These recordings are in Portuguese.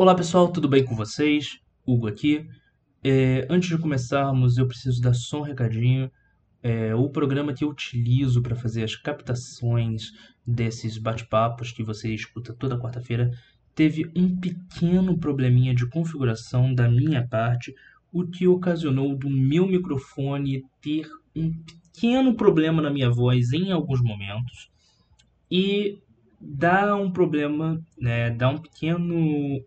Olá pessoal, tudo bem com vocês? Hugo aqui. É, antes de começarmos, eu preciso dar só um recadinho. É, o programa que eu utilizo para fazer as captações desses bate-papos que você escuta toda quarta-feira teve um pequeno probleminha de configuração da minha parte, o que ocasionou do meu microfone ter um pequeno problema na minha voz em alguns momentos e dá um problema, né, dá um pequeno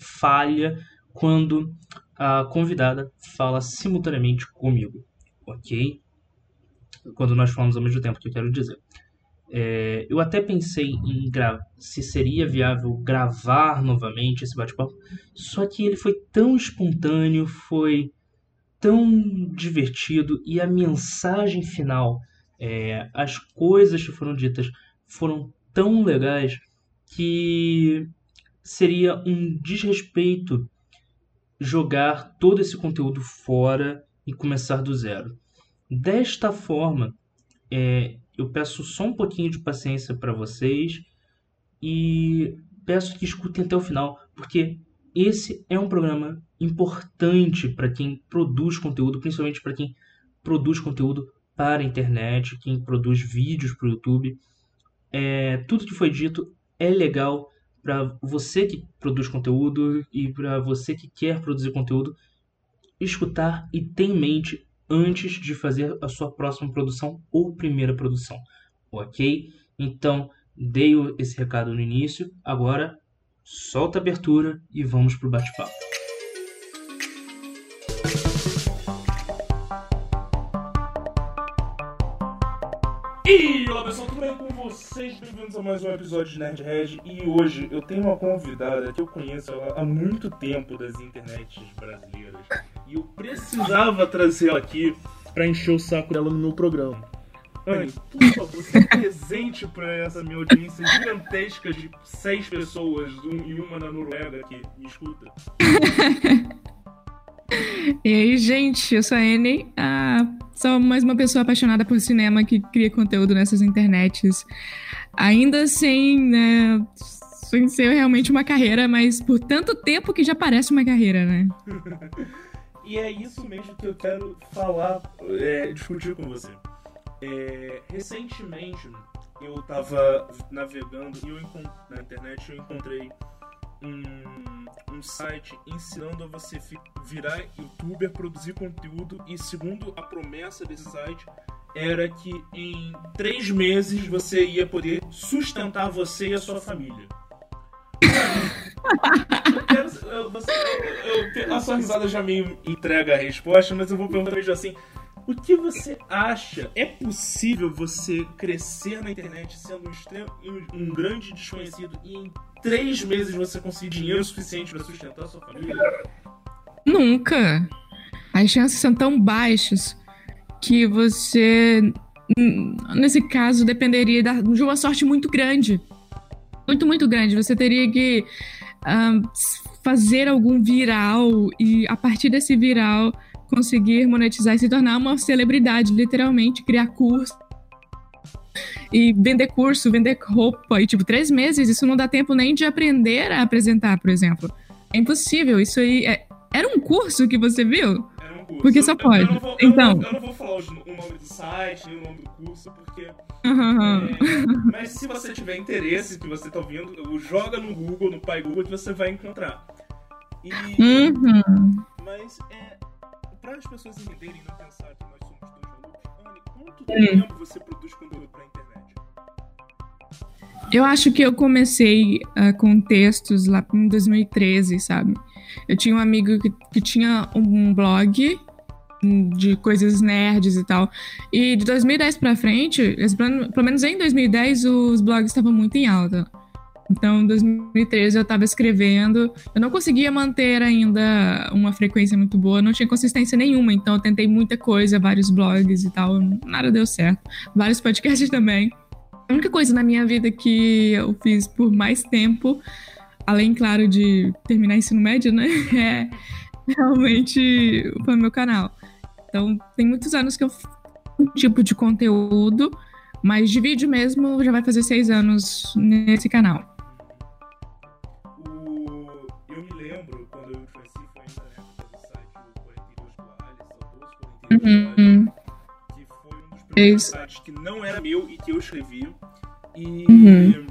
falha quando a convidada fala simultaneamente comigo, ok? Quando nós falamos ao mesmo tempo, que eu quero dizer. É, eu até pensei em se seria viável gravar novamente esse bate-papo, só que ele foi tão espontâneo, foi tão divertido e a mensagem final, é, as coisas que foram ditas foram tão legais que seria um desrespeito jogar todo esse conteúdo fora e começar do zero. Desta forma, é, eu peço só um pouquinho de paciência para vocês e peço que escutem até o final, porque esse é um programa importante para quem produz conteúdo, principalmente para quem produz conteúdo para a internet, quem produz vídeos para o YouTube. É, tudo que foi dito é legal para você que produz conteúdo e para você que quer produzir conteúdo escutar e ter em mente antes de fazer a sua próxima produção ou primeira produção, ok? Então, dei esse recado no início, agora solta a abertura e vamos para o bate-papo. Vocês? Bem-vindos a mais um episódio de Nerdhead E hoje eu tenho uma convidada que eu conheço há muito tempo das internets brasileiras E eu precisava trazer ela aqui para encher o saco dela no meu programa Anne, por favor, se presente para essa minha audiência gigantesca de seis pessoas um, e uma na Noruega que me escuta E aí, gente, eu sou a Anne, ah, sou mais uma pessoa apaixonada por cinema que cria conteúdo nessas internets. Ainda sem, né, sem ser realmente uma carreira, mas por tanto tempo que já parece uma carreira, né? e é isso mesmo que eu quero falar, é, discutir com você. É, recentemente eu tava navegando e eu na internet eu encontrei um, um site ensinando a você virar youtuber, produzir conteúdo e segundo a promessa desse site era que em três meses você ia poder sustentar você e a sua família. eu quero, eu, você, eu, a sua risada já me entrega a resposta, mas eu vou perguntar mesmo assim: o que você acha? É possível você crescer na internet sendo um, extremo, um grande desconhecido e em três meses você conseguir dinheiro suficiente para sustentar a sua família? Nunca. As chances são tão baixas que você, nesse caso, dependeria de uma sorte muito grande. Muito, muito grande. Você teria que um, fazer algum viral e a partir desse viral conseguir monetizar e se tornar uma celebridade, literalmente, criar curso e vender curso, vender roupa, e tipo, três meses, isso não dá tempo nem de aprender a apresentar, por exemplo. É impossível, isso aí é... Era um curso que você viu? Era um curso. Porque só pode. Eu, eu vou, então. Eu não, eu não, vou falar o nome do site, nem o nome do curso, porque. Uhum. É, mas se você tiver interesse que você tá ouvindo, joga no Google, no Pai Google, que você vai encontrar. E, uhum. Mas é, as pessoas entenderem e não pensar que nós somos dois malucos, Anne, quanto hum. tempo você produz conteúdo para a internet? Eu acho que eu comecei uh, com textos lá em 2013, sabe? Eu tinha um amigo que, que tinha um blog de coisas nerds e tal. E de 2010 para frente, pelo menos em 2010, os blogs estavam muito em alta. Então, em 2013 eu estava escrevendo, eu não conseguia manter ainda uma frequência muito boa, não tinha consistência nenhuma, então eu tentei muita coisa, vários blogs e tal, nada deu certo. Vários podcasts também. A única coisa na minha vida que eu fiz por mais tempo, além, claro, de terminar ensino médio, né, é realmente foi o meu canal. Então, tem muitos anos que eu um tipo de conteúdo, mas de vídeo mesmo já vai fazer seis anos nesse canal sites que não era meu e que eu escrevi. E uhum.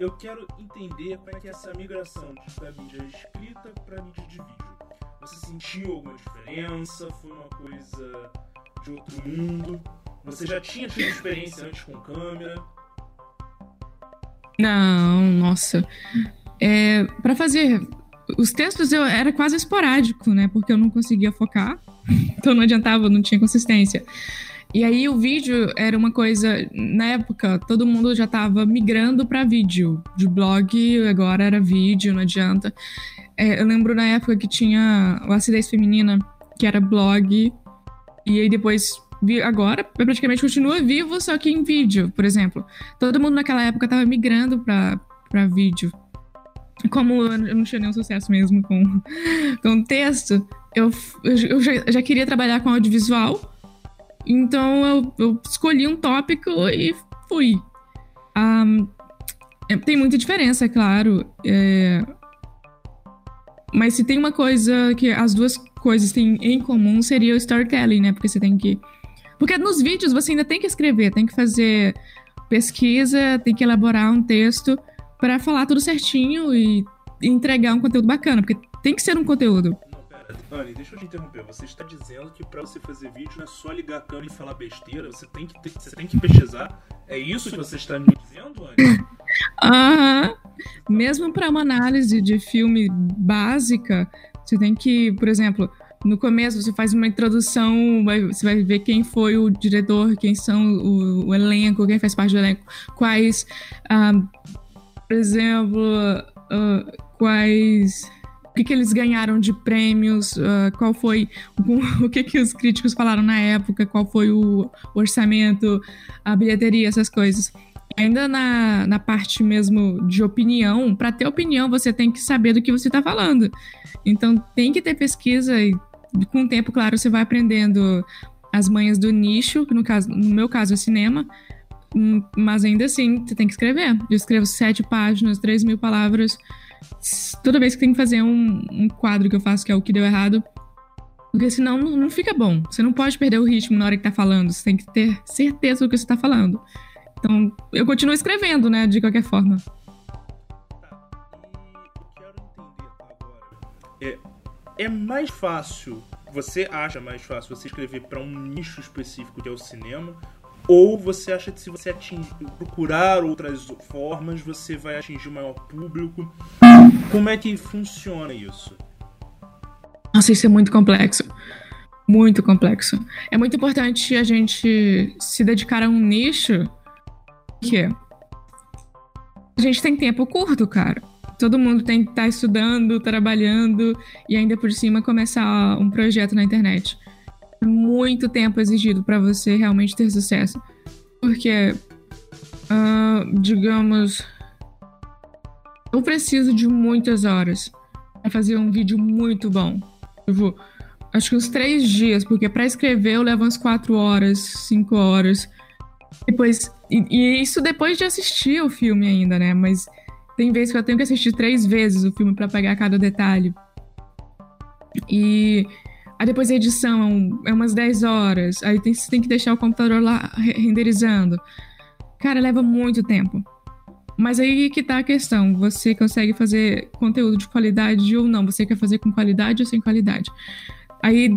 eu quero entender como é que é essa migração da mídia escrita para mídia de vídeo. Você sentiu alguma diferença? Foi uma coisa de outro mundo? Você já tinha tido experiência antes com câmera? Não, nossa. É, para fazer os textos eu era quase esporádico, né? Porque eu não conseguia focar, então não adiantava, não tinha consistência. E aí o vídeo era uma coisa, na época, todo mundo já estava migrando para vídeo, de blog agora era vídeo, não adianta. É, eu lembro na época que tinha o Acidez Feminina, que era blog, e aí depois agora praticamente continua vivo, só que em vídeo, por exemplo. Todo mundo naquela época estava migrando para vídeo. Como eu não tinha nenhum sucesso mesmo com, com texto, eu, eu já, já queria trabalhar com audiovisual, então eu, eu escolhi um tópico e fui. Um, é, tem muita diferença, é claro. É, mas se tem uma coisa que as duas coisas têm em comum, seria o storytelling, né? Porque você tem que porque nos vídeos você ainda tem que escrever, tem que fazer pesquisa, tem que elaborar um texto para falar tudo certinho e entregar um conteúdo bacana, porque tem que ser um conteúdo. Anny, deixa eu te interromper. Você está dizendo que para você fazer vídeo não é só ligar a câmera e falar besteira, você tem que, ter, você tem que pesquisar. É isso que você está me dizendo, Anny? Aham. Mesmo para uma análise de filme básica, você tem que, por exemplo, no começo você faz uma introdução, você vai ver quem foi o diretor, quem são o, o elenco, quem faz parte do elenco, quais, uh, por exemplo, uh, quais o que, que eles ganharam de prêmios, uh, qual foi o, o, que, que os críticos falaram na época, qual foi o orçamento, a bilheteria, essas coisas. Ainda na, na parte mesmo de opinião, para ter opinião, você tem que saber do que você está falando. Então tem que ter pesquisa e com o tempo, claro, você vai aprendendo as manhas do nicho, que no, caso, no meu caso é cinema, hum, mas ainda assim, você tem que escrever. Eu escrevo sete páginas, três mil palavras, toda vez que tem que fazer um, um quadro que eu faço, que é o que deu errado, porque senão não, fica bom. Você não pode perder o ritmo na hora que tá falando, você tem que ter certeza do que você tá falando. Então, eu continuo escrevendo, né, de qualquer forma. é mais fácil, você acha mais fácil você escrever para um nicho específico que é o cinema, ou você acha que se você atingir, procurar outras formas, você vai atingir o maior público? Como é que funciona isso? Nossa, isso é muito complexo. Muito complexo. É muito importante a gente se dedicar a um nicho que a gente tem tempo curto, cara todo mundo tem que estar tá estudando, trabalhando e ainda por cima começar um projeto na internet. Muito tempo exigido para você realmente ter sucesso. Porque, uh, digamos, eu preciso de muitas horas para fazer um vídeo muito bom. Eu vou, acho que uns três dias, porque para escrever eu levo umas quatro horas, cinco horas. Depois, e, e isso depois de assistir o filme ainda, né? Mas tem vezes que eu tenho que assistir três vezes o filme para pegar cada detalhe. E aí depois a edição é umas 10 horas. Aí tem, você tem que deixar o computador lá renderizando. Cara, leva muito tempo. Mas aí que tá a questão. Você consegue fazer conteúdo de qualidade ou não? Você quer fazer com qualidade ou sem qualidade? Aí,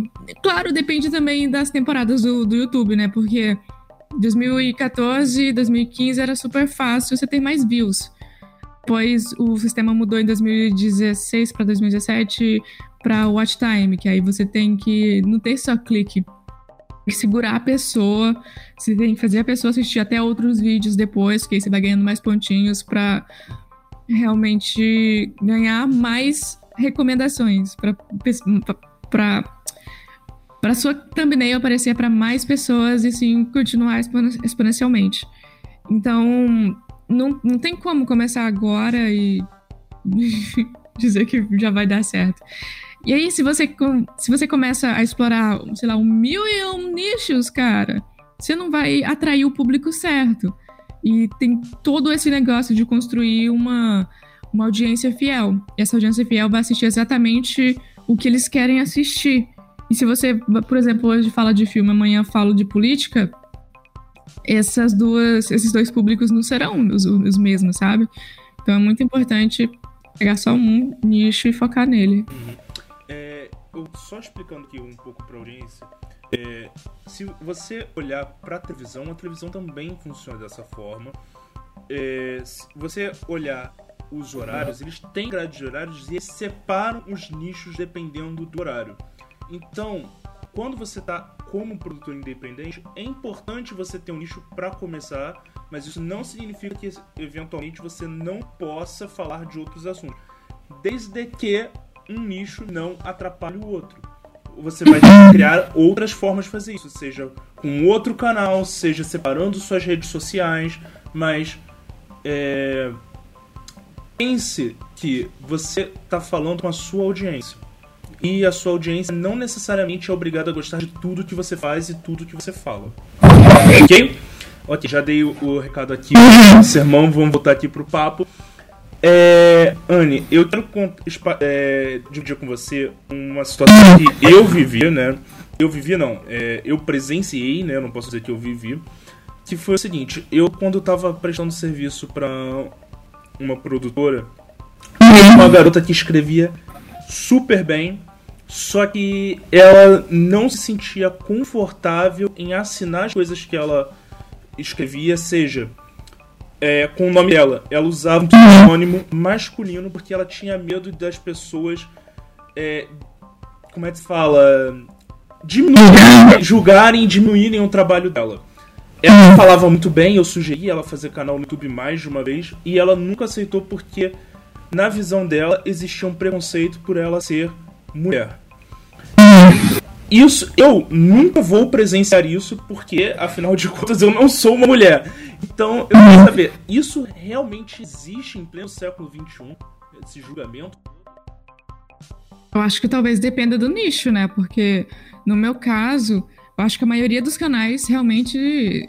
claro, depende também das temporadas do, do YouTube, né? Porque 2014, 2015 era super fácil, você tem mais views. Depois o sistema mudou em 2016 para 2017 para watch time, que aí você tem que não ter só clique, tem que segurar a pessoa, você tem que fazer a pessoa assistir até outros vídeos depois, que aí você vai ganhando mais pontinhos para realmente ganhar mais recomendações para para sua thumbnail aparecer para mais pessoas e sim continuar exponencialmente. Então, não, não tem como começar agora e dizer que já vai dar certo. E aí, se você, se você começa a explorar, sei lá, um mil e um nichos, cara, você não vai atrair o público certo. E tem todo esse negócio de construir uma, uma audiência fiel. E essa audiência fiel vai assistir exatamente o que eles querem assistir. E se você, por exemplo, hoje fala de filme, amanhã falo de política, essas duas, esses dois públicos não serão os, os mesmos, sabe? Então é muito importante pegar só um nicho e focar nele. Uhum. É, eu, só explicando aqui um pouco para a audiência, é, se você olhar para a televisão, a televisão também funciona dessa forma. É, se você olhar os horários, eles têm grade de horários e separam os nichos dependendo do horário. Então, quando você está como produtor independente, é importante você ter um nicho para começar, mas isso não significa que eventualmente você não possa falar de outros assuntos, desde que um nicho não atrapalhe o outro. Você vai criar outras formas de fazer isso, seja com outro canal, seja separando suas redes sociais, mas é, pense que você está falando com a sua audiência. E a sua audiência não necessariamente é obrigada a gostar de tudo que você faz e tudo que você fala. Ok? Ok, já dei o, o recado aqui, o sermão, vamos voltar aqui pro papo. É, Anne, eu quero é, dividir com você uma situação que eu vivi, né? Eu vivi, não, é, eu presenciei, né? Não posso dizer que eu vivi. Que foi o seguinte: eu, quando tava prestando serviço para uma produtora, uma garota que escrevia super bem, só que ela não se sentia confortável em assinar as coisas que ela escrevia, seja é, com o nome dela. Ela usava um pseudônimo masculino porque ela tinha medo das pessoas. É, como é que se fala? Diminuir, julgarem diminuírem o trabalho dela. Ela falava muito bem, eu sugeri ela fazer canal no YouTube mais de uma vez e ela nunca aceitou porque, na visão dela, existia um preconceito por ela ser mulher. Isso, eu nunca vou presenciar isso porque, afinal de contas, eu não sou uma mulher. Então, eu quero saber, isso realmente existe em pleno século XXI? Esse julgamento? Eu acho que talvez dependa do nicho, né? Porque, no meu caso, eu acho que a maioria dos canais realmente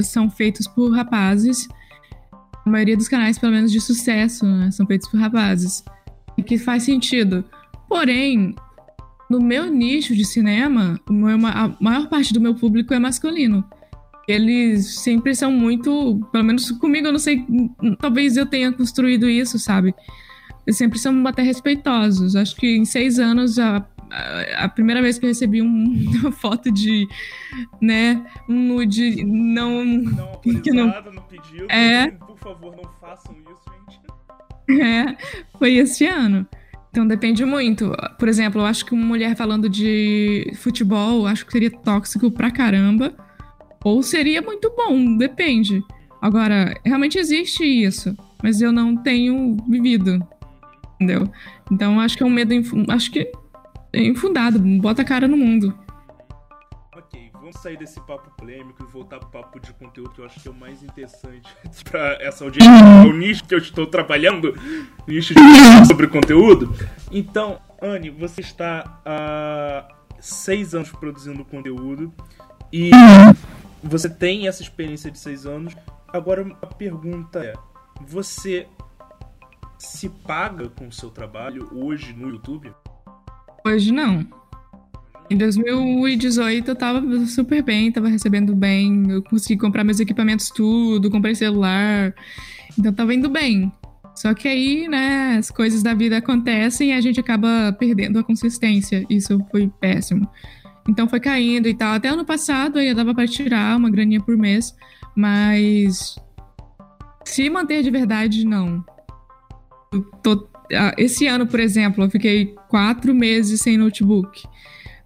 são feitos por rapazes. A maioria dos canais, pelo menos de sucesso, né, são feitos por rapazes. E que faz sentido. Porém, no meu nicho de cinema, a maior parte do meu público é masculino. Eles sempre são muito, pelo menos comigo, eu não sei, talvez eu tenha construído isso, sabe? Eles sempre são até respeitosos. Acho que em seis anos, a primeira vez que eu recebi um, uma foto de, né, um nude não... Não que não, não pediu, é, por favor, não façam isso, gente. É, foi esse ano. Então depende muito. Por exemplo, eu acho que uma mulher falando de futebol, acho que seria tóxico pra caramba. Ou seria muito bom, depende. Agora, realmente existe isso, mas eu não tenho vivido. Entendeu? Então acho que é um medo. Acho que é infundado. Bota a cara no mundo vamos sair desse papo polêmico e voltar pro papo de conteúdo que eu acho que é o mais interessante para essa audiência, é o nicho que eu estou trabalhando, nicho de sobre conteúdo. Então, Anne, você está há seis anos produzindo conteúdo e você tem essa experiência de seis anos. Agora a pergunta é: você se paga com o seu trabalho hoje no YouTube? Hoje não. Em 2018 eu tava super bem, tava recebendo bem, eu consegui comprar meus equipamentos tudo, comprei celular, então tava indo bem. Só que aí, né, as coisas da vida acontecem e a gente acaba perdendo a consistência. Isso foi péssimo. Então foi caindo e tal. Até ano passado aí dava para tirar uma graninha por mês, mas se manter de verdade, não. Tô... Ah, esse ano, por exemplo, eu fiquei quatro meses sem notebook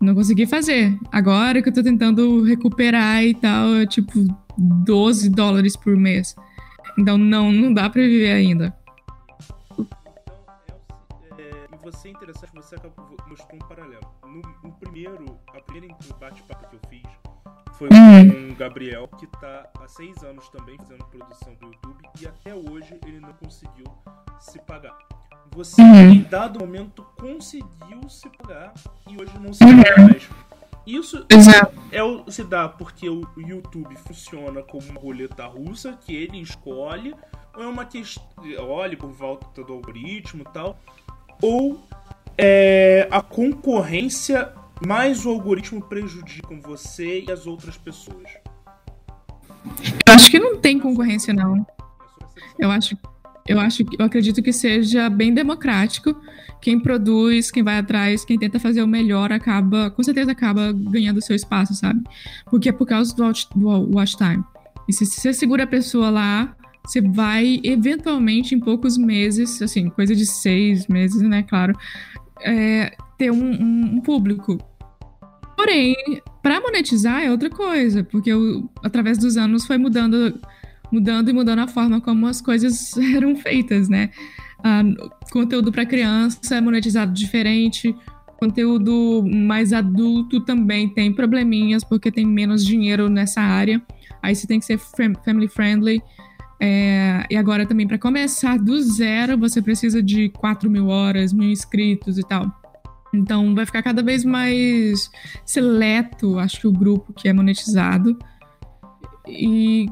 não consegui fazer. Agora que eu tô tentando recuperar e tal, é tipo 12 dólares por mês. Então não, não dá pra viver ainda. Então, é, e você é interessante, você acabou mostrou um paralelo. No, no primeiro, a primeira bate-papo que eu fiz foi uhum. com o Gabriel, que tá há seis anos também fazendo produção do YouTube e até hoje ele não conseguiu se pagar você uhum. em dado momento conseguiu se pagar e hoje não se paga uhum. mais. Isso é o, se dá porque o YouTube funciona como uma roleta russa que ele escolhe, ou é uma questão. Olhe por volta do algoritmo e tal. Ou é, a concorrência mais o algoritmo prejudicam você e as outras pessoas? Eu acho que não tem concorrência, não. Eu acho, eu acho, eu acredito que seja bem democrático. Quem produz, quem vai atrás, quem tenta fazer o melhor, acaba, com certeza acaba ganhando seu espaço, sabe? Porque é por causa do watch, do watch time. E se você segura a pessoa lá, você vai eventualmente em poucos meses, assim, coisa de seis meses, né? Claro, é, ter um, um, um público. Porém, para monetizar é outra coisa, porque eu, através dos anos foi mudando, mudando e mudando a forma como as coisas eram feitas, né? Ah, conteúdo para criança é monetizado diferente, conteúdo mais adulto também tem probleminhas porque tem menos dinheiro nessa área. Aí você tem que ser family friendly. É, e agora também, para começar do zero, você precisa de 4 mil horas, mil inscritos e tal. Então vai ficar cada vez mais seleto, acho que o grupo que é monetizado. E,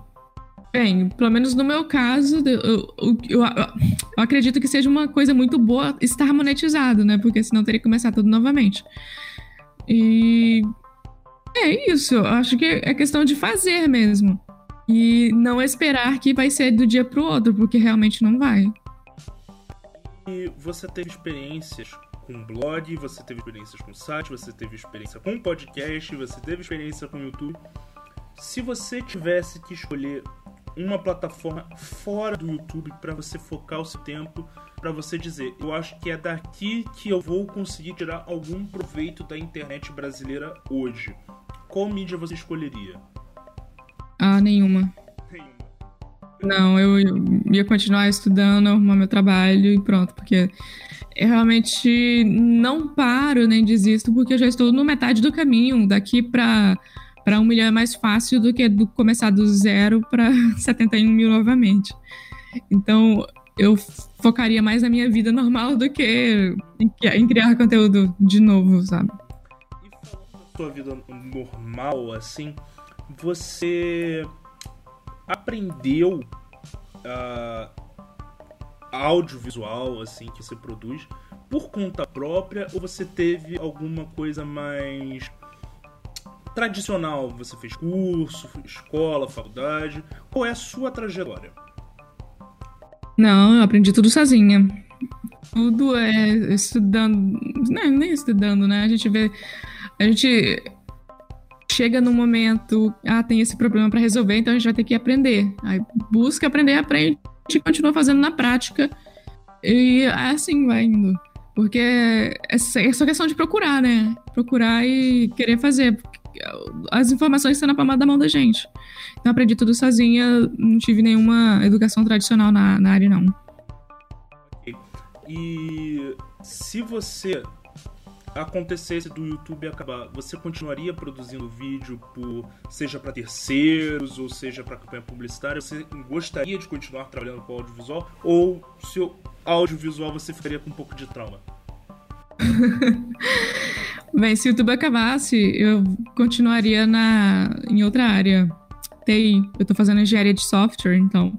bem, pelo menos no meu caso, eu, eu, eu, eu, acredito que seja uma coisa muito boa estar monetizado, né? Porque senão teria que começar tudo novamente. E é isso, eu acho que é questão de fazer mesmo. E não esperar que vai ser do dia pro outro, porque realmente não vai. E você teve experiências com blog, você teve experiências com site, você teve experiência com podcast, você teve experiência com YouTube. Se você tivesse que escolher uma plataforma fora do YouTube para você focar o seu tempo, para você dizer, eu acho que é daqui que eu vou conseguir tirar algum proveito da internet brasileira hoje. Qual mídia você escolheria? Ah, nenhuma. Não, eu, eu ia continuar estudando, arrumar meu trabalho e pronto, porque eu realmente não paro nem desisto, porque eu já estou no metade do caminho. Daqui para para um milhão é mais fácil do que do começar do zero para 71 mil novamente. Então, eu focaria mais na minha vida normal do que em, criar conteúdo de novo, sabe? E falando da sua vida normal, assim, você aprendeu uh, audiovisual assim que você produz por conta própria ou você teve alguma coisa mais tradicional? Você fez curso, escola, faculdade? Qual é a sua trajetória? Não, eu aprendi tudo sozinha. Tudo é estudando, não, nem estudando, né? A gente vê, a gente chega no momento, ah, tem esse problema para resolver, então a gente vai ter que aprender. Aí busca aprender, aprende e continua fazendo na prática. E assim vai indo. Porque é só questão de procurar, né? Procurar e querer fazer. As informações estão na palma da mão da gente. Então aprendi tudo sozinha, não tive nenhuma educação tradicional na, na área, não. E se você acontecesse do YouTube acabar, você continuaria produzindo vídeo por seja para terceiros ou seja para campanha publicitária? Você gostaria de continuar trabalhando com audiovisual ou se o audiovisual você ficaria com um pouco de trauma? Bem, se o YouTube acabasse, eu continuaria na em outra área. TI. Eu tô fazendo engenharia de software, então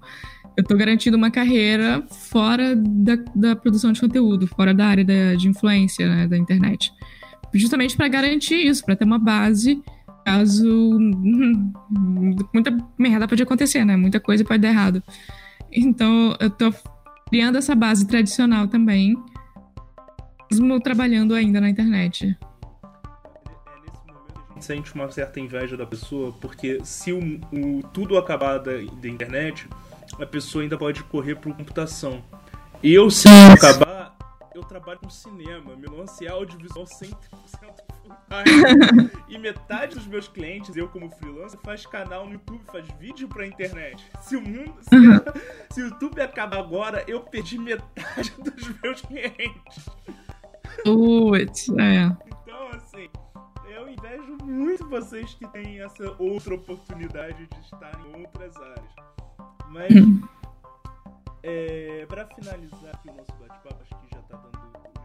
eu tô garantindo uma carreira fora da, da produção de conteúdo, fora da área da, de influência né, da internet. Justamente para garantir isso, para ter uma base caso muita merda pode acontecer, né? Muita coisa pode dar errado. Então, eu tô criando essa base tradicional também, mesmo trabalhando ainda na internet sente uma certa inveja da pessoa, porque se o, o tudo acabar da, da internet, a pessoa ainda pode correr por computação. Eu, se eu acabar, eu trabalho com cinema. Meu lance é audiovisual 100% e metade dos meus clientes, eu como freelancer, faz canal no YouTube, faz vídeo pra internet. Se o mundo. Se, uhum. se o YouTube acabar agora, eu perdi metade dos meus clientes. Putz, é. Então, assim, eu invejo muito vocês que têm essa outra oportunidade de estar em outras áreas. Mas, é, para finalizar aqui o nosso bate-papo, acho que já tá dando.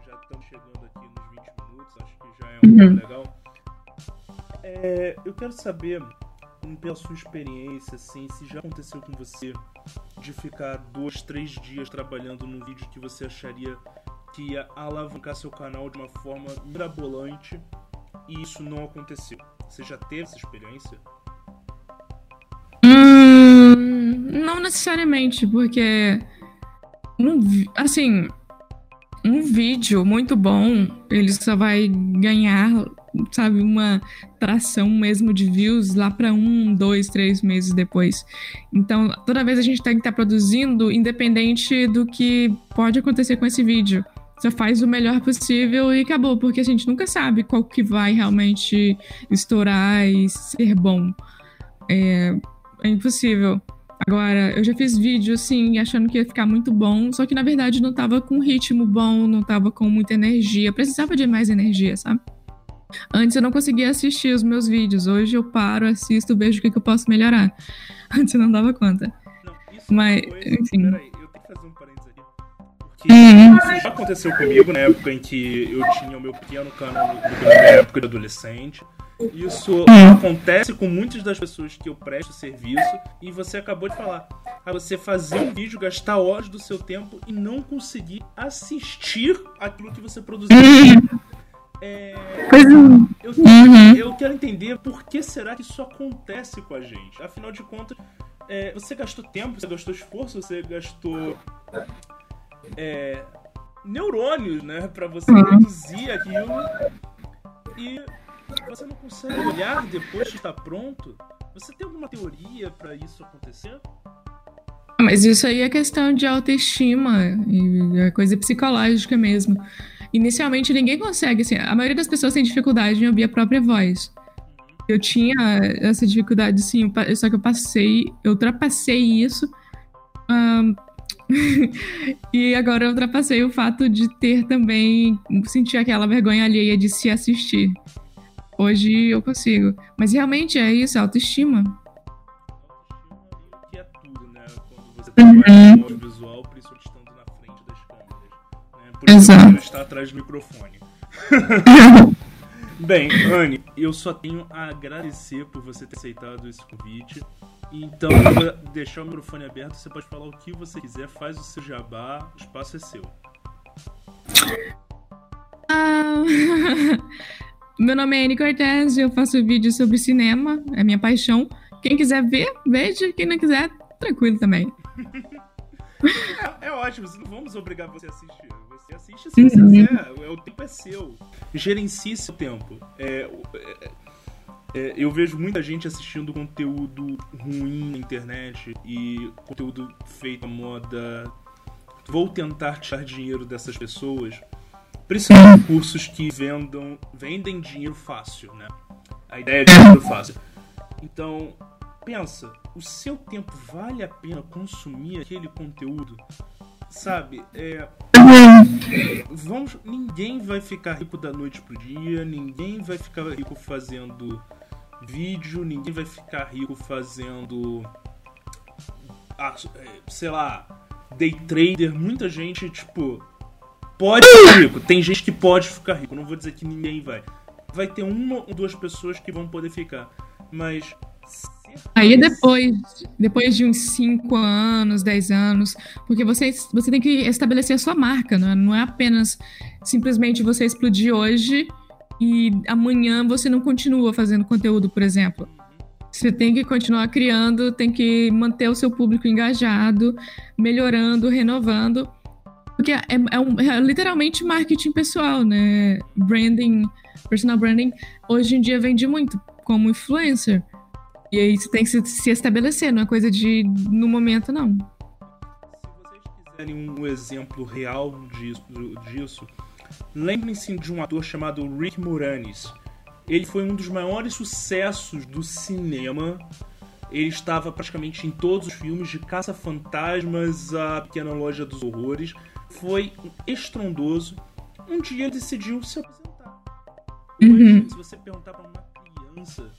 Já estamos chegando aqui nos 20 minutos, acho que já é um uhum. legal. É, eu quero saber, pela sua experiência, assim, se já aconteceu com você de ficar dois, três dias trabalhando num vídeo que você acharia que ia alavancar seu canal de uma forma mirabolante e isso não aconteceu? Você já teve essa experiência? Hum, não necessariamente, porque um, assim, um vídeo muito bom, ele só vai ganhar, sabe, uma tração mesmo de views lá para um, dois, três meses depois. Então, toda vez a gente tem que estar tá produzindo, independente do que pode acontecer com esse vídeo. Você faz o melhor possível e acabou, porque a gente nunca sabe qual que vai realmente estourar e ser bom. É, é impossível. Agora, eu já fiz vídeo, assim, achando que ia ficar muito bom, só que na verdade não tava com ritmo bom, não tava com muita energia, precisava de mais energia, sabe? Antes eu não conseguia assistir os meus vídeos, hoje eu paro, assisto, vejo o que, que eu posso melhorar. Antes eu não dava conta. Não, é Mas, enfim. Uhum. isso já aconteceu comigo na época em que eu tinha o meu pequeno canal, na época de adolescente. Isso acontece com muitas das pessoas que eu presto serviço e você acabou de falar. A você fazer um vídeo, gastar horas do seu tempo e não conseguir assistir aquilo que você produziu. É, eu, uhum. eu, quero entender por que será que isso acontece com a gente. Afinal de contas, é, você gastou tempo, você gastou esforço, você gastou é, neurônios, né, para você produzir aquilo. E você não consegue olhar depois que está pronto? Você tem alguma teoria para isso acontecer? Mas isso aí é questão de autoestima e é coisa psicológica mesmo. Inicialmente ninguém consegue, assim, a maioria das pessoas tem dificuldade em ouvir a própria voz. Eu tinha essa dificuldade, sim, só que eu passei, eu ultrapassei isso. Um, e agora eu ultrapassei o fato de ter também sentir aquela vergonha alheia de se assistir. Hoje eu consigo. Mas realmente é isso, é autoestima. Que é tudo, né? Quando você trabalha uhum. no audiovisual, principalmente estando na frente das câmeras. Né? Por isso Exato. está atrás do microfone. Bem, Anne, eu só tenho a agradecer por você ter aceitado esse convite. Então, vou deixar o microfone aberto, você pode falar o que você quiser, faz o seu jabá, o espaço é seu. Ah, Meu nome é Anne Cortez, eu faço vídeos sobre cinema, é minha paixão. Quem quiser ver, veja. Quem não quiser, tranquilo também. É, é, ótimo, não vamos obrigar você a assistir. Você assiste se você quiser, o tempo é seu. Gerencie seu tempo. É, é, é, eu vejo muita gente assistindo conteúdo ruim na internet e conteúdo feito à moda. Vou tentar tirar dinheiro dessas pessoas Principalmente cursos que vendam, vendem dinheiro fácil, né? A ideia é dinheiro fácil. Então, pensa, o seu tempo vale a pena consumir aquele conteúdo? Sabe, é, vamos, ninguém vai ficar rico da noite pro dia, ninguém vai ficar rico fazendo vídeo, ninguém vai ficar rico fazendo, ah, sei lá, day trader. Muita gente, tipo, pode ficar rico. Tem gente que pode ficar rico. Não vou dizer que ninguém vai. Vai ter uma ou duas pessoas que vão poder ficar. Mas. Aí depois, depois de uns 5 anos, 10 anos, porque você, você tem que estabelecer a sua marca, não é, não é apenas simplesmente você explodir hoje e amanhã você não continua fazendo conteúdo, por exemplo. Você tem que continuar criando, tem que manter o seu público engajado, melhorando, renovando porque é, é, um, é, literalmente marketing pessoal, né? Branding, personal branding, hoje em dia vende muito como influencer. E aí você tem que se, se estabelecer, não é coisa de no momento, não. Se vocês quiserem um exemplo real disso, disso lembrem-se de um ator chamado Rick Moranis. Ele foi um dos maiores sucessos do cinema ele estava praticamente em todos os filmes, de Caça-Fantasmas a Pequena Loja dos Horrores foi estrondoso. Um dia ele decidiu se apresentar. Uhum. Se você perguntar para uma criança,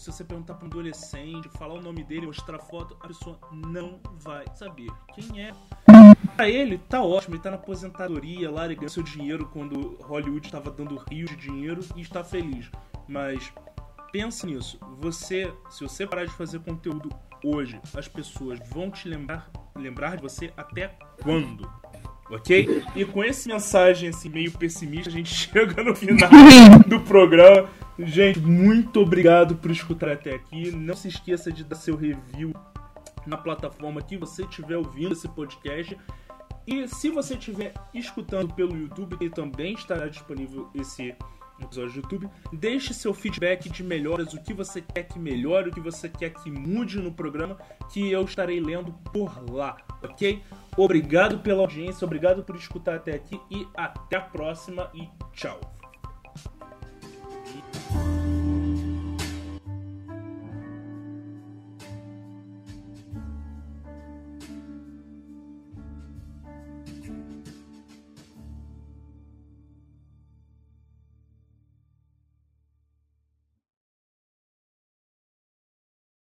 se você perguntar para um adolescente, falar o nome dele, mostrar foto, a pessoa não vai saber quem é. Pra ele, tá ótimo, ele tá na aposentadoria lá, ele seu dinheiro quando Hollywood estava dando rios de dinheiro e está feliz. Mas pense nisso. Você, se você parar de fazer conteúdo hoje, as pessoas vão te lembrar lembrar de você até quando? Ok? E com essa mensagem assim, meio pessimista, a gente chega no final do programa. Gente, muito obrigado por escutar até aqui. Não se esqueça de dar seu review na plataforma que você estiver ouvindo esse podcast. E se você estiver escutando pelo YouTube, que também estará disponível esse episódio do YouTube, deixe seu feedback de melhoras, o que você quer que melhore, o que você quer que mude no programa, que eu estarei lendo por lá, ok? Obrigado pela audiência, obrigado por escutar até aqui e até a próxima e tchau!